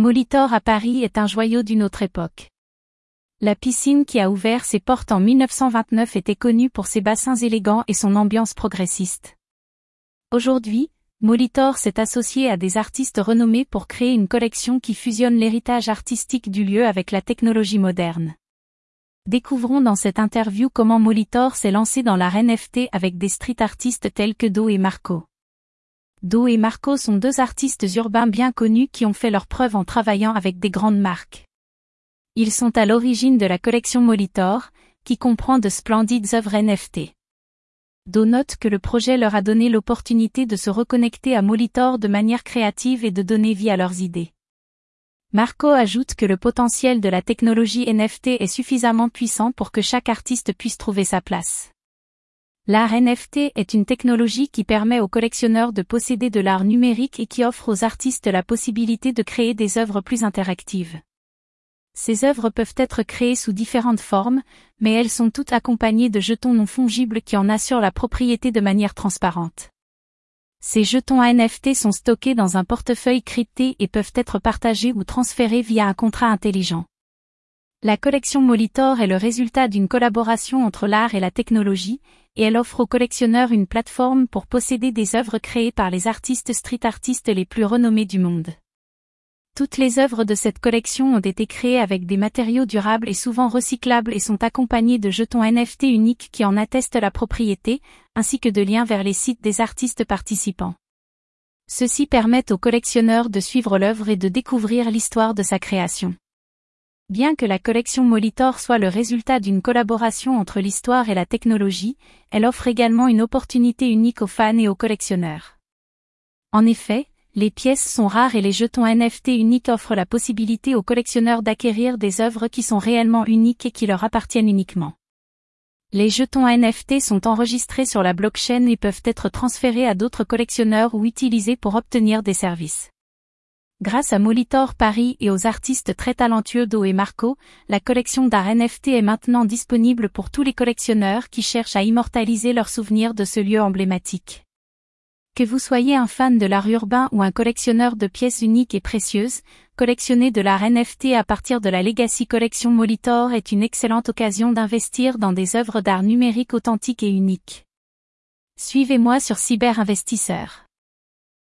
Molitor à Paris est un joyau d'une autre époque. La piscine qui a ouvert ses portes en 1929 était connue pour ses bassins élégants et son ambiance progressiste. Aujourd'hui, Molitor s'est associé à des artistes renommés pour créer une collection qui fusionne l'héritage artistique du lieu avec la technologie moderne. Découvrons dans cette interview comment Molitor s'est lancé dans l'art NFT avec des street artistes tels que Do et Marco. Do et Marco sont deux artistes urbains bien connus qui ont fait leur preuve en travaillant avec des grandes marques. Ils sont à l'origine de la collection Molitor, qui comprend de splendides œuvres NFT. Do note que le projet leur a donné l'opportunité de se reconnecter à Molitor de manière créative et de donner vie à leurs idées. Marco ajoute que le potentiel de la technologie NFT est suffisamment puissant pour que chaque artiste puisse trouver sa place. L'art NFT est une technologie qui permet aux collectionneurs de posséder de l'art numérique et qui offre aux artistes la possibilité de créer des œuvres plus interactives. Ces œuvres peuvent être créées sous différentes formes, mais elles sont toutes accompagnées de jetons non fongibles qui en assurent la propriété de manière transparente. Ces jetons NFT sont stockés dans un portefeuille crypté et peuvent être partagés ou transférés via un contrat intelligent. La collection Molitor est le résultat d'une collaboration entre l'art et la technologie, et elle offre aux collectionneurs une plateforme pour posséder des œuvres créées par les artistes street artistes les plus renommés du monde. Toutes les œuvres de cette collection ont été créées avec des matériaux durables et souvent recyclables et sont accompagnées de jetons NFT uniques qui en attestent la propriété, ainsi que de liens vers les sites des artistes participants. Ceci permet aux collectionneurs de suivre l'œuvre et de découvrir l'histoire de sa création. Bien que la collection Molitor soit le résultat d'une collaboration entre l'histoire et la technologie, elle offre également une opportunité unique aux fans et aux collectionneurs. En effet, les pièces sont rares et les jetons NFT uniques offrent la possibilité aux collectionneurs d'acquérir des œuvres qui sont réellement uniques et qui leur appartiennent uniquement. Les jetons NFT sont enregistrés sur la blockchain et peuvent être transférés à d'autres collectionneurs ou utilisés pour obtenir des services. Grâce à Molitor Paris et aux artistes très talentueux Do et Marco, la collection d'art NFT est maintenant disponible pour tous les collectionneurs qui cherchent à immortaliser leurs souvenirs de ce lieu emblématique. Que vous soyez un fan de l'art urbain ou un collectionneur de pièces uniques et précieuses, collectionner de l'art NFT à partir de la Legacy Collection Molitor est une excellente occasion d'investir dans des œuvres d'art numérique authentiques et uniques. Suivez-moi sur Cyberinvestisseur.